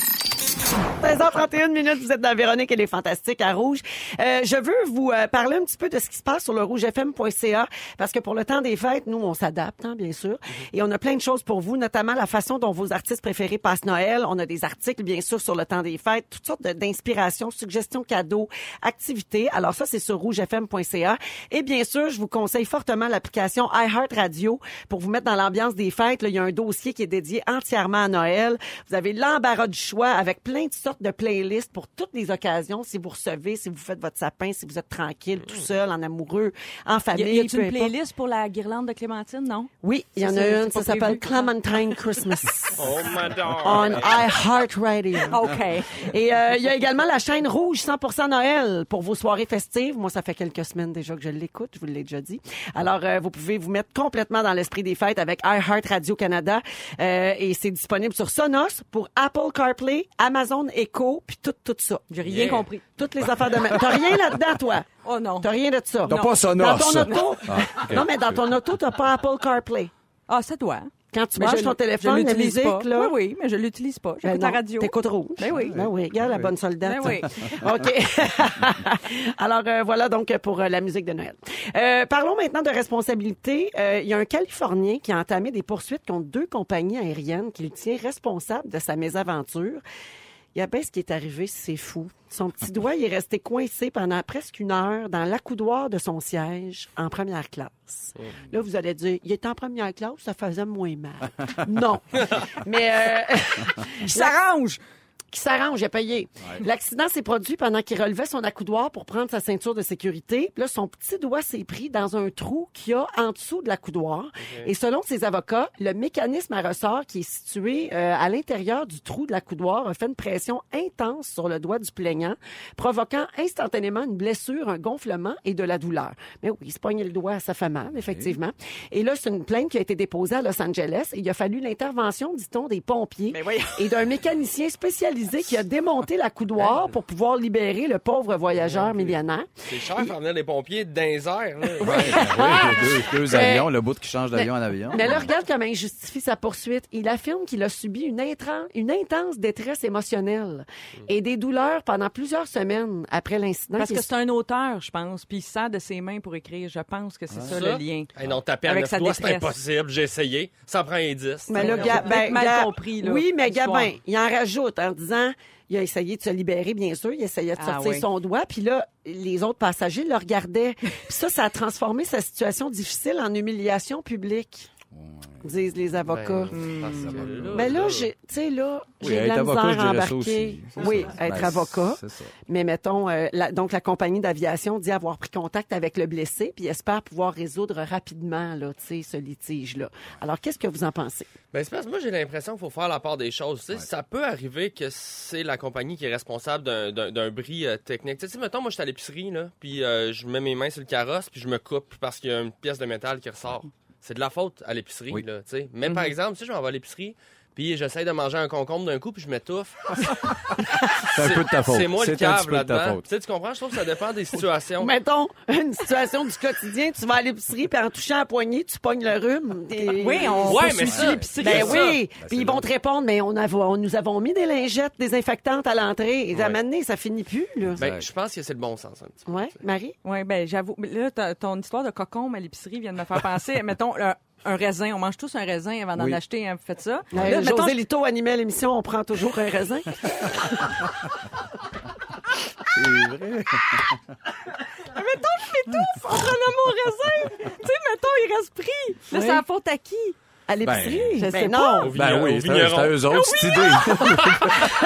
16h31 minutes, vous êtes dans Véronique et les Fantastiques à Rouge. Euh, je veux vous euh, parler un petit peu de ce qui se passe sur le rougefm.ca parce que pour le temps des fêtes, nous, on s'adapte, hein, bien sûr. Et on a plein de choses pour vous, notamment la façon dont vos artistes préférés passent Noël. On a des articles, bien sûr, sur le temps des fêtes, toutes sortes d'inspirations, suggestions cadeaux, activités. Alors ça, c'est sur rougefm.ca. Et bien sûr, je vous conseille fortement l'application iHeartRadio pour vous mettre dans l'ambiance des fêtes. Là, il y a un dossier qui est dédié entièrement à Noël. Vous avez l'embarras du choix avec plein de sortes de playlists pour toutes les occasions. Si vous recevez, si vous faites votre sapin, si vous êtes tranquille, tout seul, en amoureux, en Y famille. a, y peu une importe. playlist pour la guirlande de Clémentine, non? Oui, il y en a une. Ça s'appelle. Clementine Christmas. Oh, madame. on iHeartRadio. OK. Et euh, il y a également la chaîne rouge 100% Noël pour vos soirées festives. Moi, ça fait quelques semaines déjà que je l'écoute, je vous l'ai déjà dit. Alors, euh, vous pouvez vous mettre complètement dans l'esprit des fêtes avec iHeart Radio Canada. Euh, et c'est disponible sur Sonos pour Apple CarPlay, Amazon Echo, puis tout, tout ça. J'ai rien Yeah. compris. Toutes les affaires de... ma- T'as rien là-dedans, toi? Oh non. T'as rien de ça? T'as Non. pas Sonos. Dans ton auto? Ah, ok. Non, mais dans ton auto, t'as pas Apple CarPlay. Ah, ça doit. Quand tu branches je- ton téléphone, la musique, pas. là. Oui, oui, mais je l'utilise pas. Ben J'écoute la non, radio. T'écoutes rouge. Ben oui. Ben oui, regarde la bonne soldate. Ben oui. OK. Alors, euh, voilà donc pour euh, la musique de Noël. Euh, parlons maintenant de responsabilité. Euh, Il y a un Californien qui a entamé des poursuites contre deux compagnies aériennes qu'il tient responsable de sa mésaventure. Il y a bien ce qui est arrivé, c'est fou. Son petit doigt il est resté coincé pendant presque une heure dans l'accoudoir de son siège en première classe. Là, vous allez dire, il est en première classe, ça faisait moins mal. non. Mais euh, Il s'arrange. Qui s'arrange à payer. L'accident s'est produit pendant qu'il relevait son accoudoir pour prendre sa ceinture de sécurité. Puis Là, son petit doigt s'est pris dans un trou qu'il y a en dessous de l'accoudoir. Et selon ses avocats, le mécanisme à ressort qui est situé euh, à l'intérieur du trou de l'accoudoir a fait une pression intense sur le doigt du plaignant, provoquant instantanément une blessure, un gonflement et de la douleur. Mais oui, il se pognait le doigt, ça fait mal, effectivement. Et là, c'est une plainte qui a été déposée à Los Angeles. Et il a fallu l'intervention, dit-on, des pompiers Mais et d'un mécanicien spécialisé qui a démonté l'accoudoir pour pouvoir libérer le pauvre voyageur millionnaire. C'est cher faire venir les pompiers là. Ouais, ben oui, deux, avions, le bout qui change d'avion en avion. Mais là, regarde comment il justifie sa poursuite. Il affirme qu'il a subi une, intran- une intense détresse émotionnelle et des douleurs pendant plusieurs semaines après l'incident. Parce que est- c'est un auteur, je pense, puis il sert de ses mains pour écrire. Je pense que c'est ça, le lien. Hey, non, neuf sa doigts, c'est détresse. impossible. J'ai essayé. Ça prend un 10. Mais là, ben, mal compris, là, Oui, mais. Gabin, il en rajoute en disant il a essayé de se libérer, bien sûr. Il essayait de Ah sortir oui. son doigt. Puis là, les autres passagers le regardaient. Puis ça, ça a transformé sa situation difficile en humiliation publique, disent les avocats. Ben, que Mais là, j'ai, tu sais, là, Oui, j'ai de être la avocat, misère à embarquer. Oui, ça. être Ben, avocat. C'est ça. Mais mettons, euh, la- donc la compagnie d'aviation dit avoir pris contact avec le blessé, puis espère pouvoir résoudre rapidement, là, tu sais, ce litige-là. Alors, qu'est-ce que vous en pensez? Ben, c'est parce que moi, j'ai l'impression qu'il faut faire la part des choses. Ça peut arriver que c'est la compagnie qui est responsable d'un- d'un d'un bris euh, technique. Tu sais, mettons, moi, je suis à l'épicerie, là, puis euh, je mets mes mains sur le carrosse, puis je me coupe parce qu'il y a une pièce de métal qui ressort. C'est de la faute à l'épicerie, Oui. là, tu sais. Même par exemple, si je m'en vais à l'épicerie, puis j'essaie de manger un concombre d'un coup, puis je m'étouffe. C'est un peu de ta faute. C'est moi le cave peu de ta là-dedans. faute. Tu sais, tu comprends? Je trouve que ça dépend des situations. Mettons, une situation du quotidien, tu vas à l'épicerie, puis en touchant la poignée, tu pognes le rhume. Et- Oui, on Ouais, mais ça- l'épicerie. Ben oui, puis ils vont te répondre, mais on, avo- on nous avons mis des lingettes désinfectantes à l'entrée. Et à donné, ça finit plus, là. Ben, je pense que c'est le bon sens un petit peu. Ouais, Marie? Oui, ben j'avoue. Mais Là, ton histoire de cocombe à l'épicerie vient de me faire penser. mettons, le- un raisin. On mange tous un raisin avant d'en Oui. acheter. Hein, vous faites ça? Euh, Là, mettons, José Lito animait l'émission On prend toujours un raisin. C'est vrai. entre le mot raisin. tu sais, mettons, il reste pris. Là, c'est la faute à qui? À l'épicerie? je Ben sais non. pas. Au Ben vigneron- oui, c'est à eux autres, cette idée.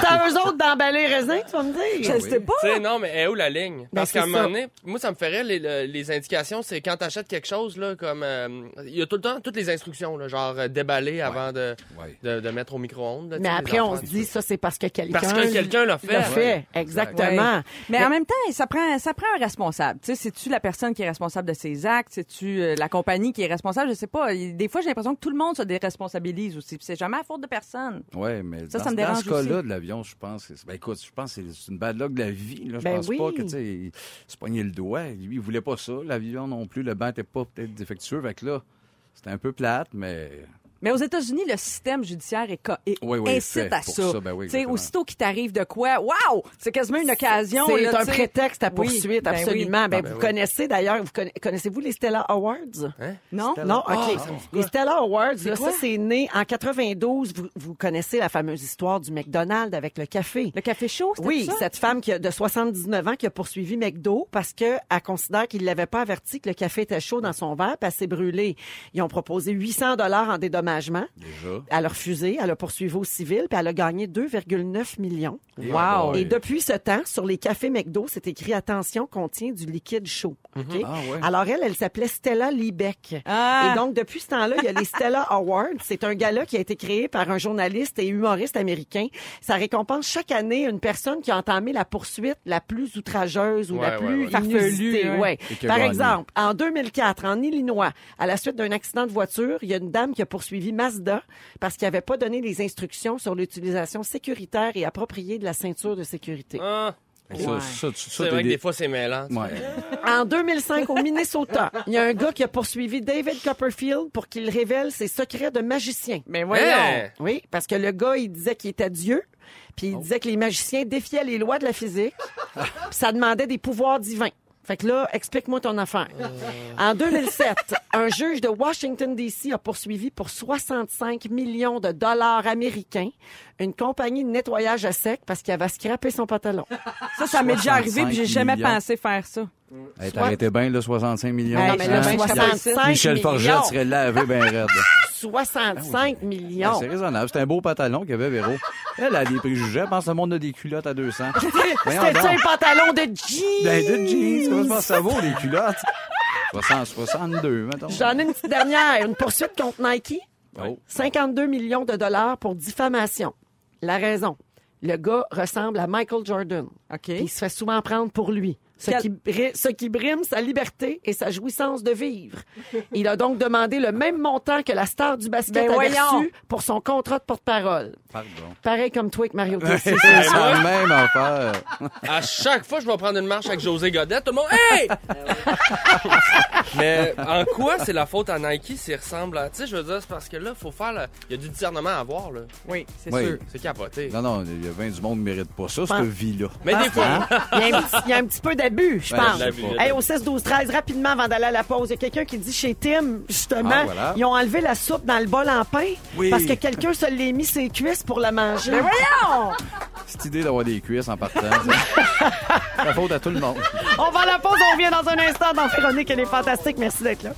C'est à eux autres d'emballer le raisin, tu vas me dire. Je sais pas. Tu sais, non, mais est où la ligne? Parce Ben, qu'à un moment donné, moi, ça me ferait les, le- les indications, c'est quand t'achètes quelque chose, là, comme. euh, Il y a tout le temps toutes les instructions, là, genre euh, déballer avant de, Ouais. de, de mettre au micro-ondes. Mais après, les on se dit, ça, c'est parce que quelqu'un... Parce que quelqu'un l'a fait. l'a fait. Exactement. Ouais. Mais en même temps, ça prend, ça prend un responsable. Tu sais, c'est-tu la personne qui est responsable de ses actes? C'est-tu euh, la compagnie qui est responsable? Je sais pas. Des fois, j'ai l'impression que tout le monde se déresponsabilise aussi. C'est jamais la faute de personne. Ouais, mais Ça, dans, ça me dans dérange ce cas-là de l'avion, je pense, ben écoute, je pense que c'est- une bad luck de la vie. Là. Je Ben pense oui. pas que tu sais, se poignait le doigt. Lui, il voulait pas ça. L'avion non plus. Le banc était pas peut-être défectueux. Fait que là, c'était un peu plate, mais Mais aux États-Unis, le système judiciaire est, co- est- Oui, oui, incite fait à ça. ça, ben oui, Tu sais, exactement. aussitôt qu'il t'arrive de quoi, waouh, c'est quasiment une occasion. C'est un prétexte à Oui, poursuite, ben oui. absolument. Ben, ben vous oui. connaissez d'ailleurs, vous conna- connaissez-vous les Stella Awards? Hein? Non? Non, OK. Ah, les Stella Awards, là, ça, c'est né en 92. Vous, vous connaissez la fameuse histoire du McDonald's avec le café. Le café chaud, c'était Oui, ça? cette femme qui a, de 79 ans qui a poursuivi McDo parce que elle considère qu'il l'avait pas averti que le café était chaud dans son verre, puis elle s'est brûlée. Ils ont proposé 800 dollars en dédommagement. Déjà. Elle a refusé, elle a poursuivi au civil, puis elle a gagné 2,9 millions. Wow. Et depuis ce temps, sur les cafés McDo, c'est écrit attention, contient du liquide chaud. OK? Ah ouais. Alors elle, elle s'appelait Stella Liebeck. Ah. Et donc depuis ce temps-là, il y a les Stella Awards. C'est un gala qui a été créé par un journaliste et humoriste américain. Ça récompense chaque année une personne qui a entamé la poursuite la plus outrageuse ou la plus ouais, inusitée. Par gagné. exemple, en 2004, en Illinois, à la suite d'un accident de voiture, il y a une dame qui a poursuivi Mazda parce qu'il n'avait pas donné les instructions sur l'utilisation sécuritaire et appropriée de la ceinture de sécurité. Ah, Ouais. C'est vrai que des- fois, c'est mêlant. Ouais. En 2005, au Minnesota, il y a un gars qui a poursuivi David Copperfield pour qu'il révèle ses secrets de magicien. Mais voyons. Hein? Oui, parce que le gars, il disait qu'il était Dieu, puis il disait que les magiciens défiaient les lois de la physique, puis ça demandait des pouvoirs divins. Fait que là, explique-moi ton affaire. En 2007, un juge de Washington, D.C. a poursuivi pour 65 millions de dollars américains une compagnie de nettoyage à sec parce qu'il avait scrappé son pantalon. Ça, ça m'est déjà arrivé, puis j'ai 65 jamais millions. pensé faire ça. Hey, T'arrêtais bien, là, 65 millions. Hey, Non, mais là, je 65 Michel. Forget serait lavé bien raide. 65 Ah, millions. C'est raisonnable. C'est un beau pantalon qu'il y avait, Véro. Elle a des préjugés. Elle pense que le monde a des culottes à 200. Voyons C'était un pantalon de jeans? Ben, de jeans. Comment ça, ça vaut, les culottes? 60, 62, mettons. J'en ai une petite dernière, une poursuite contre Nike. Oh. 52 millions de dollars pour diffamation. La raison, le gars ressemble à Michael Jordan. OK. Puis il se fait souvent prendre pour lui. Ce, Quel- qui, bri- ce qui brime sa liberté et sa jouissance de vivre. Il a donc demandé le même montant que la star du basket Ben avait voyons. reçu pour son contrat de porte-parole. Pardon. Pareil comme toi avec Mario C'est Tessier. la même affaire. À chaque fois, je vais prendre une marche avec José Godet, tout le monde, hey! Mais en quoi c'est la faute à Nike s'il ressemble à. Tu sais, je veux dire, c'est parce que là, faut faire. le- Il y a du discernement à avoir, là. Oui, c'est Oui. sûr. C'est capoté. Non, non, il y a 20 du monde qui ne mérite pas ça, cette vie-là. Mais des fois. Il y, a un petit, il y d'abus, je pense. Hey, au 16, 12, 13, rapidement avant d'aller à la pause, il y a quelqu'un qui dit chez Tim, justement, Ah, voilà. ils ont enlevé la soupe dans le bol en pain Oui. parce que quelqu'un se l'est mis ses cuisses pour la manger. Cette idée d'avoir des cuisses en partant, c'est la faute à tout le monde. On va à la pause, on revient dans un instant dans Véronique, elle est fantastique. Merci d'être là.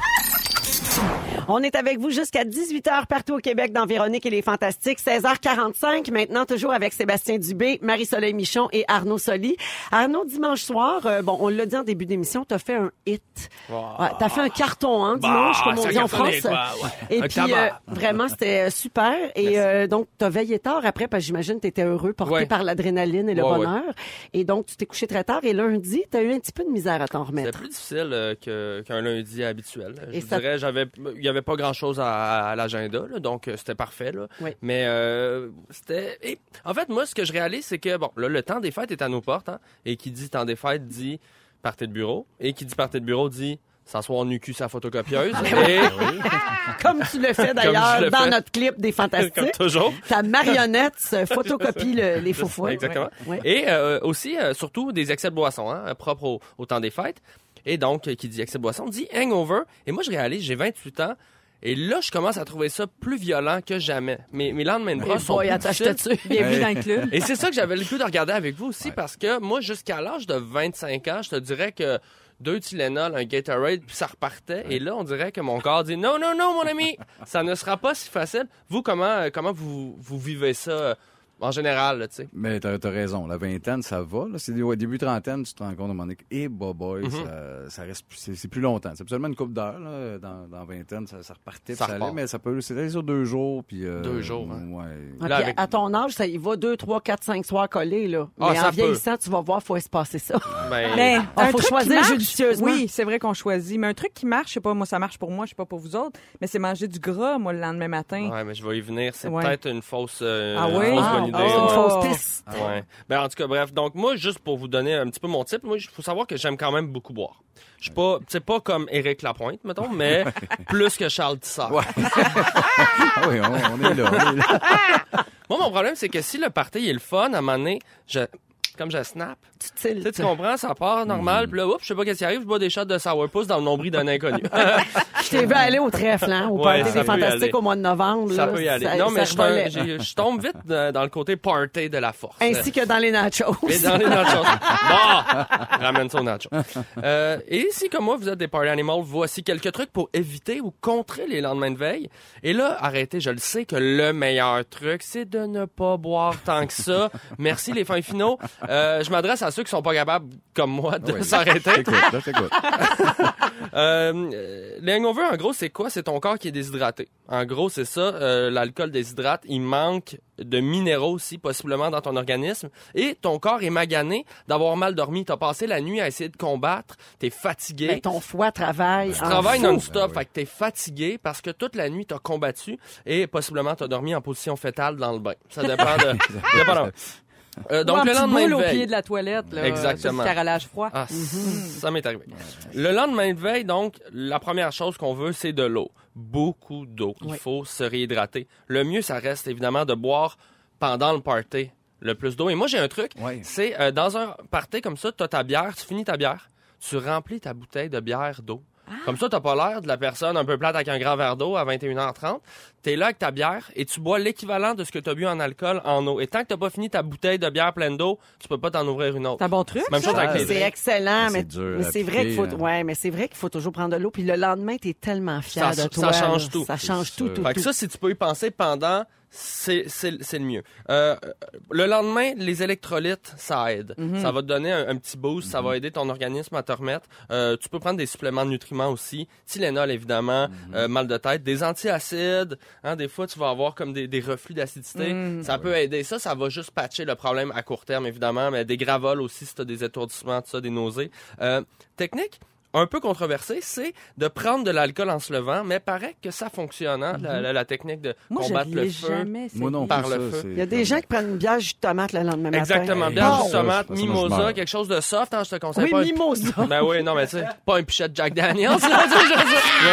On est avec vous jusqu'à 18h partout au Québec dans Véronique et les Fantastiques. 16h45 maintenant, toujours avec Sébastien Dubé, Marie-Soleil Michon et Arnaud Soli. Arnaud, dimanche soir, euh, bon, on l'a dit en début d'émission, t'as fait un hit. Ouais, t'as fait un carton, hein, dimanche, comme on dit en France. quoi, ouais. Et Un puis, euh, vraiment, c'était euh, super. Et euh, donc, t'as veillé tard après, parce que j'imagine que t'étais heureux, porté Ouais. par l'adrénaline et le bonheur. Et donc, tu t'es couché très tard. Et lundi, t'as eu un petit peu de misère à t'en C'était remettre. plus difficile qu'un lundi habituel. Et Je ça- dirais, j'avais, il y avait pas grand chose à, à l'agenda, donc euh, c'était parfait. Là. Oui. Mais euh, c'était. et, en fait, moi, ce que je réalise, c'est que bon, là, le temps des fêtes est à nos portes, hein, et qui dit temps des fêtes dit partez de bureau, et qui dit partez de bureau dit s'asseoir nu cul sa photocopieuse. et, Comme tu le fais d'ailleurs le dans fais. notre clip des comme Fantastiques. toujours. Ta marionnette se photocopie le- les faux. Exactement. Ouais. Et euh, aussi, euh, surtout, des excès de boissons, hein, propres au, au temps des fêtes. Et donc, euh, qui dit excès de boisson, dit hangover. Et moi, je réalise, j'ai 28 ans. Et là, je commence à trouver ça plus violent que jamais. Mes, mes lendemains de brosse sont boy, plus. Bienvenue dans le club. Et c'est ça que j'avais le goût de regarder avec vous aussi, parce que moi, jusqu'à l'âge de 25 ans, je te dirais que deux Tylenol, un Gatorade, puis ça repartait. Et là, on dirait que mon corps dit non, non, non, mon ami, ça ne sera pas si facile. Vous, comment, euh, comment vous, vous vivez ça euh, en général, là, tu sais? Mais t'as as raison. La vingtaine, ça va. Là. C'est au début trentaine, tu te rends compte à un moment donné que, eh, boy, Mhm. ça, ça reste, plus- c'est c'est plus longtemps. C'est seulement une couple d'heures. là. Dans, dans vingtaine, ça, ça repartait, Ça allait, mais ça peut, c'est sur deux jours, puis. euh, Deux jours, hein. Ouais. Là, avec- À ton âge, ça y va deux, trois, quatre, cinq soirs collés, là. Ah, Mais ça en vieillissant, tu vas voir, faut espacer ça. Ben, Mais Ah, un faut truc choisir qui marche, judicieusement. Oui, c'est vrai qu'on choisit. Mais un truc qui marche, je sais pas, moi, ça marche pour moi, je sais pas pour vous autres, mais c'est manger du gras, moi, le lendemain matin. Ouais, mais je vais y venir. C'est Ouais. peut-être une fausse, euh, Ah une oui? fausse Ah, bonne idée. oh. C'est une fausse piste. Ouais. Ben, en tout cas, bref. Donc, moi, juste pour vous donner un petit peu mon type, moi, il faut savoir que j'aime quand même beaucoup boire. Je suis pas, c'est pas comme Éric Lapointe, mettons, mais plus que Charles Tissard. Ouais. Ah oui, on, on est là. on est là. Moi, mon problème, c'est que si le party est le fun, à un moment donné, je, comme je snap, Tu tu sais, tu comprends, ça part normal, puis là, oups, je sais pas qu'est-ce qui arrive, je bois des shots de sourpuss dans le nombril d'un inconnu. Je t'ai vu aller au trèfle, hein, au Ouais, des Fantastiques au mois de novembre. ça là, peut y aller. ça- non, mais je, je tombe vite dans, le côté party de la force. Ainsi que dans les nachos. Et dans les nachos. Bon! Ramène ça aux nachos. Euh, et si, comme moi, vous êtes des party animals, voici quelques trucs pour éviter ou contrer les lendemains de veille. Et là, arrêtez, je le sais que le meilleur truc, c'est de ne pas boire tant que ça. Merci, les fins finaux. Euh, je m'adresse à ceux qui sont pas capables, comme moi, de Oui. s'arrêter. Je t'écoute. Euh, euh, les hangovers, en gros, c'est quoi? C'est ton corps qui est déshydraté. En gros, c'est ça. euh, L'alcool déshydrate. Il manque de minéraux aussi, possiblement, dans ton organisme. Et ton corps est magané d'avoir mal dormi. T'as passé la nuit à essayer de combattre. T'es fatigué. Ben, ton foie travaille. Tu travailles non-stop, Ben oui. fait que t'es fatigué parce que toute la nuit t'as combattu et possiblement t'as dormi en position fétale dans le bain. Ça dépend de. ça dépend de- Euh, Ou donc, un le petit lendemain boule de au veille. pied de la toilette, là, Exactement. sur le carrelage froid. Ah, ça m'est arrivé. Le lendemain de veille, donc, la première chose qu'on veut, c'est de l'eau. Beaucoup d'eau. Il Oui. faut se réhydrater. Le mieux, ça reste évidemment de boire pendant le party le plus d'eau. Et moi, j'ai un truc. Ouais. C'est euh, dans un party comme ça, tu as ta bière, tu finis ta bière, tu remplis ta bouteille de bière d'eau. Comme ça, t'as pas l'air de la personne un peu plate avec un grand verre d'eau à 21h30. T'es là avec ta bière et tu bois l'équivalent de ce que t'as bu en alcool en eau. Et tant que t'as pas fini ta bouteille de bière pleine d'eau, tu peux pas t'en ouvrir une autre. C'est un bon truc. Même ça? chose avec les C'est excellent, C'est mais, dur mais à c'est vrai qu'il faut, hein. ouais, mais c'est vrai qu'il faut toujours prendre de l'eau. Puis le lendemain, t'es tellement fier Ça- de toi. ça change tout. Ça change tout, sûr. tout, Fait que tout. ça, si tu peux y penser pendant, c'est le mieux. Euh, le lendemain, les électrolytes, ça aide. Mhm. Ça va te donner un, un petit boost, ça va aider ton organisme à te remettre. Euh, tu peux prendre des suppléments de nutriments aussi. Tylenol, évidemment, Mhm. euh, mal de tête, des antiacides. Hein, des fois, tu vas avoir comme des, des reflux d'acidité. Mhm. Ça peut aider. Ça, ça va juste patcher le problème à court terme, évidemment. Mais des gravoles aussi, si tu as des étourdissements, tout ça, des nausées. Technique un peu controversée, c'est de prendre de l'alcool en se levant, mais paraît que ça fonctionne, hein, la, la- la technique de Moi, je combattre ne le l'ai feu. jamais Moi non Par le ça, feu. Il y a des gens qui prennent une bière jus de tomate le lendemain matin. Exactement. Bière de tomate, Ça, ça, moi, je mimosa, quelque chose de soft, hein, je te conseille Oui, pas. un- mimosa. Ben oui, non, mais tu sais, pas un pichet de Jack Daniels, là,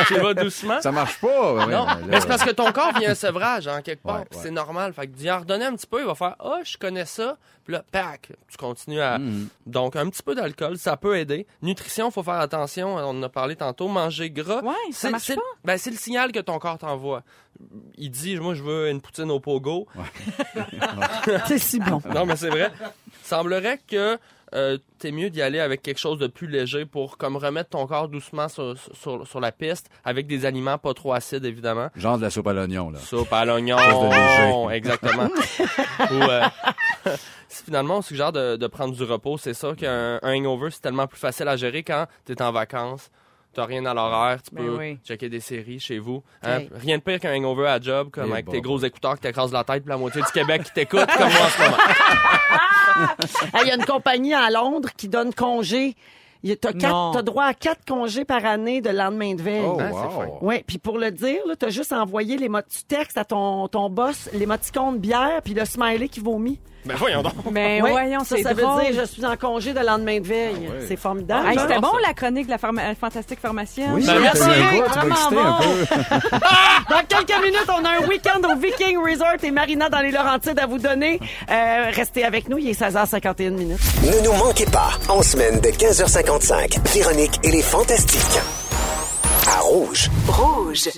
tu je- vas doucement. Ça marche pas. ouais, Non, mais c'est parce que ton corps vient un sevrage, en quelque part, Ouais, puis ouais. c'est normal. Fait que d'y en redonner un petit peu, il va faire « Ah, je connais ça », puis là, pac, tu continues à... Mhm. Donc, un petit peu d'alcool, ça peut aider. Nutrition, faut faire attention, on en a parlé tantôt, manger gras. Ouais, ça c'est- marche pas. Ben, c'est le signal que ton corps t'envoie. Il dit « Moi, je veux une poutine au pogo ». C'est si bon. Non, mais c'est vrai. Semblerait que euh, t'es mieux d'y aller avec quelque chose de plus léger pour comme remettre ton corps doucement sur, sur, sur la piste avec des aliments pas trop acides, évidemment. Genre de la soupe à l'oignon, là. Soupe à l'oignon. Chose de léger. Exactement. Ou, euh, si finalement on suggère de, de prendre du repos, c'est ça qu'un un hangover, c'est tellement plus facile à gérer quand t'es en vacances. T'as rien à l'horaire, tu Ben peux oui. checker des séries chez vous. Hein, Hey. Rien de pire qu'un hangover à job, comme avec bon. tes gros écouteurs qui t'écrasent la tête, puis la moitié du Québec qui t'écoute, comme moi en ce moment. Hey, Il y a une compagnie à Londres qui donne congé. T'as t'as droit à quatre congés par année de lendemain de veille. Oh, Ah, wow. Oui, puis pour le dire, tu as juste envoyé les mo- tu textes à ton, ton boss l'émoticône bière puis le smiley qui vomit. Ben voyons donc. Mais Ouais, voyons, ça, c'est ça drôle. veut dire je suis en congé de lendemain de veille. Ah. C'est formidable. Hey? C'était j'adore bon ça. la chronique de la pharma- fantastique pharmacienne. Oui, Ben, merci. Vraiment un bon. peu. Dans quelques minutes, on a un week-end au Viking Resort et Marina dans les Laurentides à vous donner. Euh, restez avec nous, il est 16h51 minutes. Ne nous manquez pas, en semaine de 15h55, Véronique et les Fantastiques. À Rouge. Rouge.